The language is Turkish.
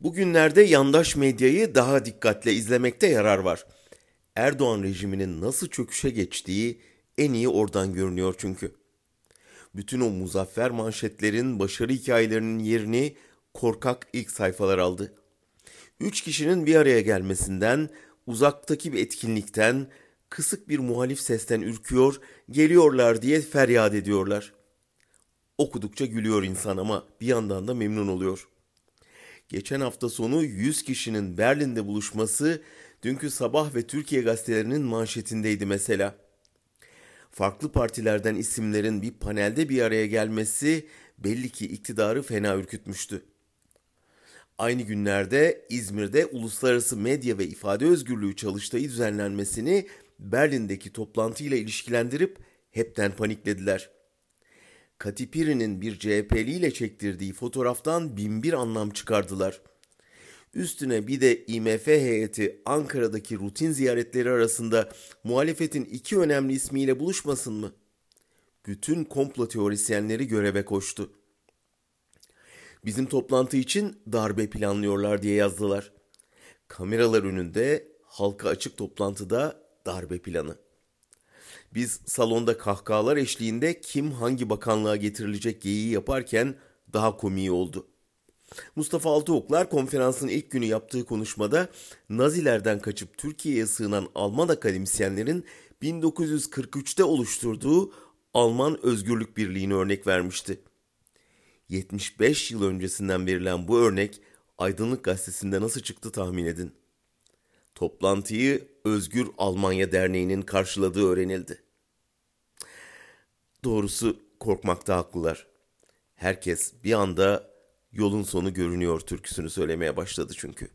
Bugünlerde yandaş medyayı daha dikkatle izlemekte yarar var. Erdoğan rejiminin nasıl çöküşe geçtiği en iyi oradan görünüyor çünkü. Bütün o muzaffer manşetlerin, başarı hikayelerinin yerini korkak ilk sayfalar aldı. Üç kişinin bir araya gelmesinden, uzaktaki bir etkinlikten, kısık bir muhalif sesten ürküyor, geliyorlar diye feryat ediyorlar. Okudukça gülüyor insan ama bir yandan da memnun oluyor.'' Geçen hafta sonu 100 kişinin Berlin'de buluşması dünkü sabah ve Türkiye gazetelerinin manşetindeydi mesela. Farklı partilerden isimlerin bir panelde bir araya gelmesi belli ki iktidarı fena ürkütmüştü. Aynı günlerde İzmir'de uluslararası medya ve ifade özgürlüğü çalıştayı düzenlenmesini Berlin'deki toplantıyla ilişkilendirip hepten paniklediler.'' Katipiri'nin bir CHP'li ile çektirdiği fotoğraftan binbir anlam çıkardılar. Üstüne bir de IMF heyeti Ankara'daki rutin ziyaretleri arasında muhalefetin iki önemli ismiyle buluşmasın mı? Bütün komplo teorisyenleri göreve koştu. Bizim toplantı için darbe planlıyorlar diye yazdılar. Kameralar önünde halka açık toplantıda darbe planı. Biz salonda kahkahalar eşliğinde kim hangi bakanlığa getirilecek geyiği yaparken daha komiği oldu. Mustafa Altıoklar konferansın ilk günü yaptığı konuşmada Nazilerden kaçıp Türkiye'ye sığınan Alman akademisyenlerin 1943'te oluşturduğu Alman Özgürlük Birliği'ni örnek vermişti. 75 yıl öncesinden verilen bu örnek Aydınlık Gazetesi'nde nasıl çıktı tahmin edin. Toplantıyı Özgür Almanya Derneği'nin karşıladığı öğrenildi. Doğrusu korkmakta haklılar. Herkes bir anda yolun sonu görünüyor türküsünü söylemeye başladı çünkü.